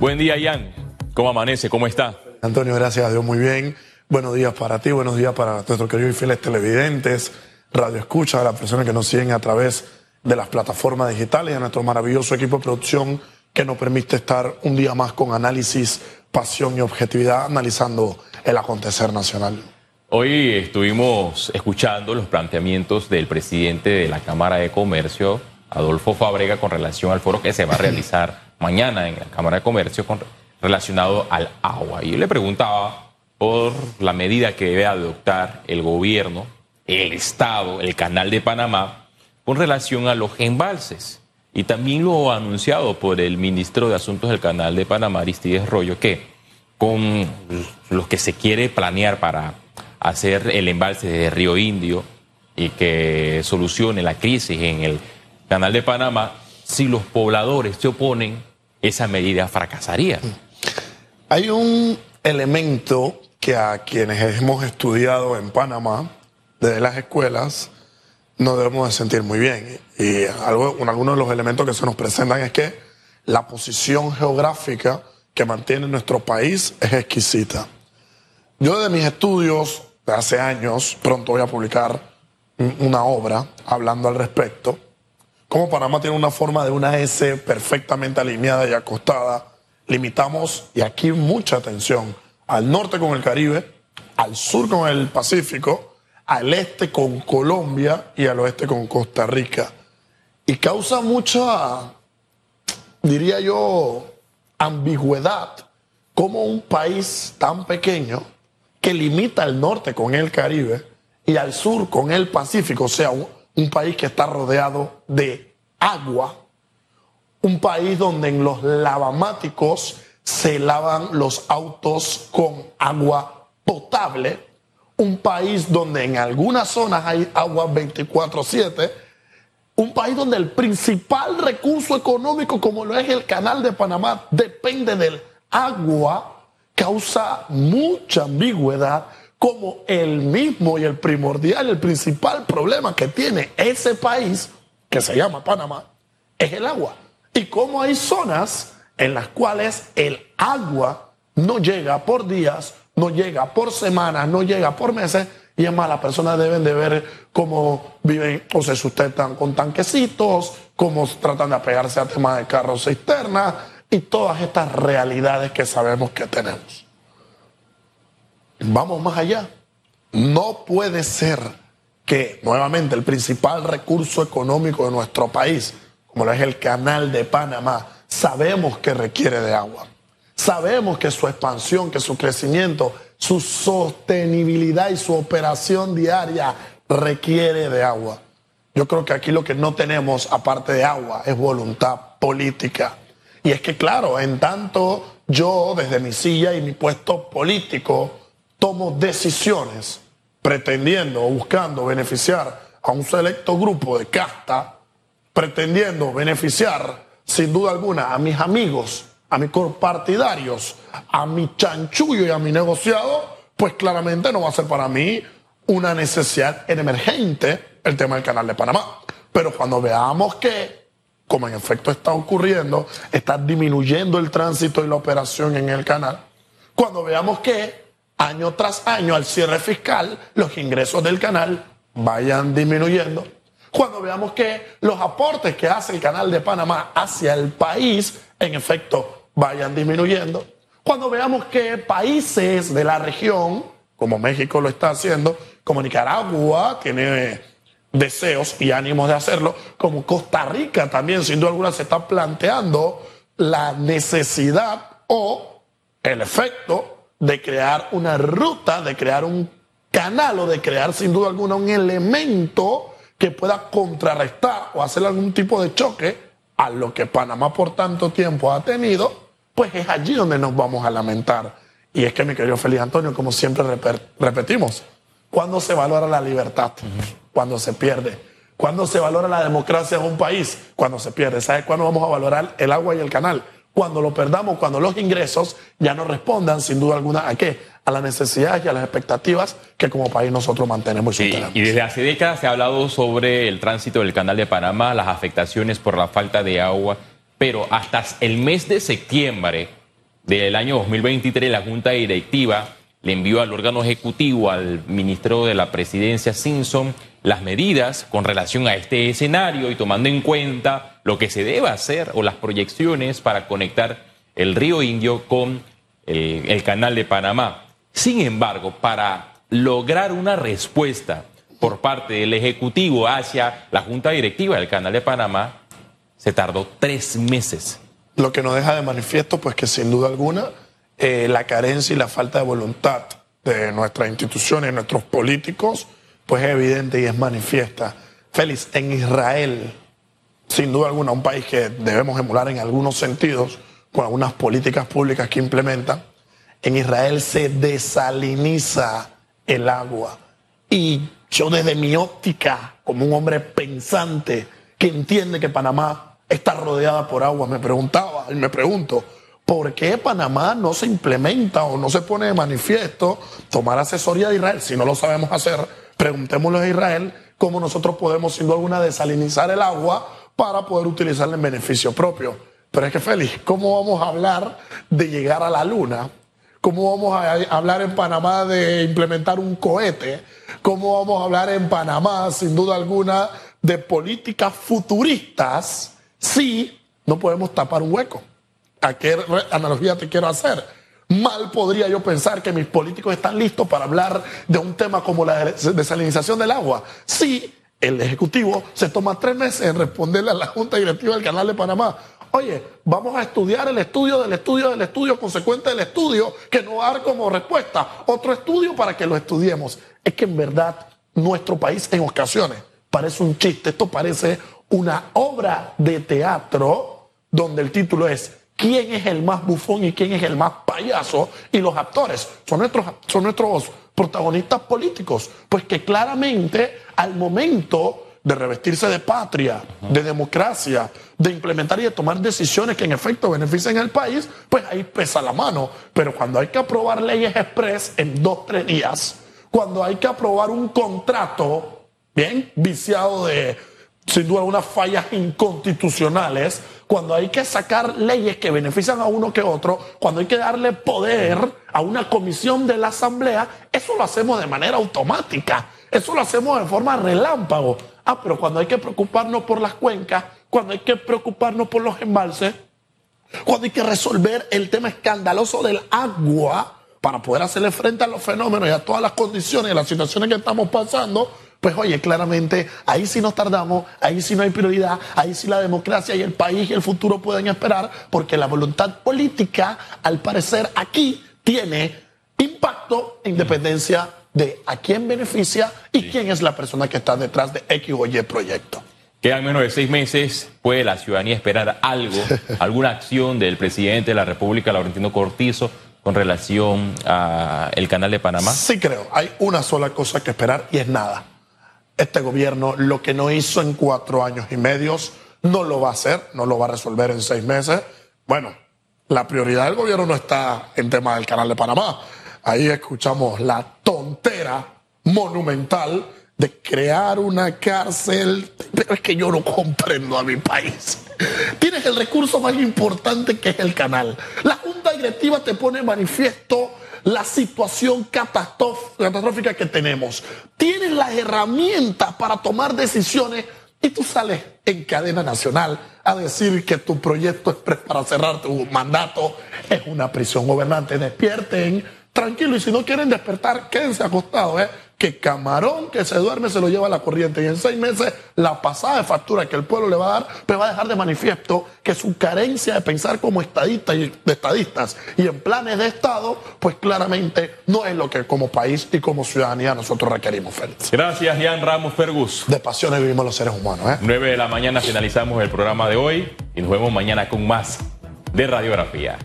Buen día, Ian. ¿Cómo amanece? ¿Cómo está? Antonio, gracias a Dios, muy bien. Buenos días para ti, buenos días para nuestros queridos y fieles televidentes, radio escucha, a las personas que nos siguen a través de las plataformas digitales y a nuestro maravilloso equipo de producción que nos permite estar un día más con análisis, pasión y objetividad analizando el acontecer nacional. Hoy estuvimos escuchando los planteamientos del presidente de la Cámara de Comercio, Adolfo Fabrega, con relación al foro que se va a realizar mañana en la Cámara de Comercio relacionado al agua. Y yo le preguntaba por la medida que debe adoptar el gobierno, el Estado, el Canal de Panamá, con relación a los embalses. Y también lo anunciado por el ministro de Asuntos del Canal de Panamá, Aristides Rollo, que con los que se quiere planear para hacer el embalse de Río Indio y que solucione la crisis en el Canal de Panamá, si los pobladores se oponen, esa medida fracasaría. Hay un elemento que a quienes hemos estudiado en Panamá, desde las escuelas, no debemos de sentir muy bien. Y algo, algunos de los elementos que se nos presentan es que la posición geográfica que mantiene nuestro país es exquisita. Yo desde mis estudios de hace años, pronto voy a publicar una obra hablando al respecto, como Panamá tiene una forma de una S perfectamente alineada y acostada, limitamos, y aquí mucha atención, al norte con el Caribe, al sur con el Pacífico, al este con Colombia y al oeste con Costa Rica. Y causa mucha, diría yo, ambigüedad como un país tan pequeño que limita al norte con el Caribe y al sur con el Pacífico, o sea, un, país que está rodeado de agua, un país donde en los lavamáticos se lavan los autos con agua potable, un país donde en algunas zonas hay agua 24/7, un país donde el principal recurso económico como lo es el canal de Panamá depende del agua, causa mucha ambigüedad como el mismo y el primordial, el principal problema que tiene ese país, que se llama Panamá, es el agua. Y como hay zonas en las cuales el agua no llega por días, no llega por semanas, no llega por meses, y es más, las personas deben de ver cómo viven o se sustentan con tanquecitos, cómo tratan de apegarse a temas de carros cisternas y todas estas realidades que sabemos que tenemos. Vamos más allá. No puede ser que nuevamente el principal recurso económico de nuestro país, como es el canal de Panamá, sabemos que requiere de agua. Sabemos que su expansión, que su crecimiento, su sostenibilidad y su operación diaria requiere de agua. Yo creo que aquí lo que no tenemos, aparte de agua, es voluntad política. Y es que, claro, en tanto yo, desde mi silla y mi puesto político, tomo decisiones pretendiendo o buscando beneficiar a un selecto grupo de casta, pretendiendo beneficiar sin duda alguna a mis amigos, a mis compartidarios, a mi chanchullo y a mi negociado, pues claramente no va a ser para mí una necesidad emergente el tema del canal de Panamá. Pero cuando veamos que, como en efecto está ocurriendo, está disminuyendo el tránsito y la operación en el canal, cuando veamos que año tras año al cierre fiscal los ingresos del canal vayan disminuyendo. Cuando veamos que los aportes que hace el canal de Panamá hacia el país, en efecto, vayan disminuyendo. Cuando veamos que países de la región, como México lo está haciendo, como Nicaragua tiene deseos y ánimos de hacerlo, como Costa Rica también, sin duda alguna, se está planteando la necesidad o el efecto de crear una ruta, de crear un canal o de crear sin duda alguna un elemento que pueda contrarrestar o hacer algún tipo de choque a lo que Panamá por tanto tiempo ha tenido, pues es allí donde nos vamos a lamentar. Y es que, mi querido Feliz Antonio, como siempre repetimos, ¿cuándo se valora la libertad? Cuando se pierde. ¿Cuándo se valora la democracia en un país? Cuando se pierde. ¿Sabes cuándo vamos a valorar el agua y el canal? Cuando lo perdamos, cuando los ingresos ya no respondan sin duda alguna a qué, a las necesidades y a las expectativas que como país nosotros mantenemos y sí, Y desde hace décadas se ha hablado sobre el tránsito del canal de Panamá, las afectaciones por la falta de agua, pero hasta el mes de septiembre del año 2023, la Junta Directiva le envió al órgano ejecutivo, al ministro de la Presidencia, Simpson, las medidas con relación a este escenario y tomando en cuenta lo que se debe hacer o las proyecciones para conectar el río Indio con el, canal de Panamá. Sin embargo, para lograr una respuesta por parte del Ejecutivo hacia la Junta Directiva del Canal de Panamá, se tardó tres meses. Lo que nos deja de manifiesto, pues que sin duda alguna, eh, la carencia y la falta de voluntad de nuestras instituciones, nuestros políticos, pues es evidente y es manifiesta. Félix, en Israel, sin duda alguna, un país que debemos emular en algunos sentidos, con algunas políticas públicas que implementan, en Israel se desaliniza el agua. Y yo desde mi óptica, como un hombre pensante que entiende que Panamá está rodeada por agua, me preguntaba y me pregunto, ¿por qué Panamá no se implementa o no se pone de manifiesto tomar asesoría de Israel? Si no lo sabemos hacer, preguntémosle a Israel cómo nosotros podemos, sin duda alguna, desalinizar el agua para poder utilizarla en beneficio propio. Pero es que, Félix, ¿cómo vamos a hablar de llegar a la luna ¿Cómo vamos a hablar en Panamá de implementar un cohete? ¿Cómo vamos a hablar en Panamá, sin duda alguna, de políticas futuristas si no podemos tapar un hueco? ¿A qué analogía te quiero hacer? Mal podría yo pensar que mis políticos están listos para hablar de un tema como la desalinización del agua. Si el Ejecutivo se toma tres meses en responderle a la Junta Directiva del Canal de Panamá. Oye, vamos a estudiar el estudio del estudio del estudio consecuente del estudio que nos va dar como respuesta otro estudio para que lo estudiemos. Es que en verdad nuestro país en ocasiones parece un chiste, esto parece una obra de teatro donde el título es ¿Quién es el más bufón y quién es el más payaso? Y los actores son nuestros, son nuestros protagonistas políticos, pues que claramente al momento de revestirse de patria, de democracia, de implementar y de tomar decisiones que en efecto beneficien al país, pues ahí pesa la mano. Pero cuando hay que aprobar leyes express en dos, tres días, cuando hay que aprobar un contrato, bien, viciado de, sin duda, unas fallas inconstitucionales, cuando hay que sacar leyes que benefician a uno que otro, cuando hay que darle poder a una comisión de la Asamblea, eso lo hacemos de manera automática, eso lo hacemos de forma relámpago. Ah, pero cuando hay que preocuparnos por las cuencas, cuando hay que preocuparnos por los embalses, cuando hay que resolver el tema escandaloso del agua para poder hacerle frente a los fenómenos y a todas las condiciones y las situaciones que estamos pasando, pues oye, claramente ahí sí nos tardamos, ahí sí no hay prioridad, ahí sí la democracia y el país y el futuro pueden esperar, porque la voluntad política, al parecer, aquí tiene impacto en dependencia de a quién beneficia y quién es la persona que está detrás de X o Y proyecto. Quedan menos de seis meses. ¿Puede la ciudadanía esperar algo, alguna acción del presidente de la República, Laurentino Cortizo, con relación al canal de Panamá? Sí creo. Hay una sola cosa que esperar y es nada. Este gobierno lo que no hizo en cuatro años y medios no lo va a hacer, no lo va a resolver en seis meses. Bueno, la prioridad del gobierno no está en tema del canal de Panamá ahí escuchamos la tontera monumental de crear una cárcel, pero es que yo no comprendo a mi país. Tienes el recurso más importante que es el canal. La junta directiva te pone manifiesto la situación catastrófica que tenemos. Tienes las herramientas para tomar decisiones y tú sales en cadena nacional a decir que tu proyecto es para cerrar tu mandato es una prisión gobernante. Despierten tranquilo. Y si no quieren despertar, quédense acostados, ¿eh? Que camarón que se duerme se lo lleva a la corriente. Y en seis meses, la pasada de factura que el pueblo le va a dar, pues va a dejar de manifiesto que su carencia de pensar como estadistas y de estadistas y en planes de Estado, pues claramente no es lo que como país y como ciudadanía nosotros requerimos, Félix. Gracias, Jan Ramos Fergus. De pasiones vivimos los seres humanos, ¿eh? 9 de la mañana finalizamos el programa de hoy y nos vemos mañana con más de radiografía.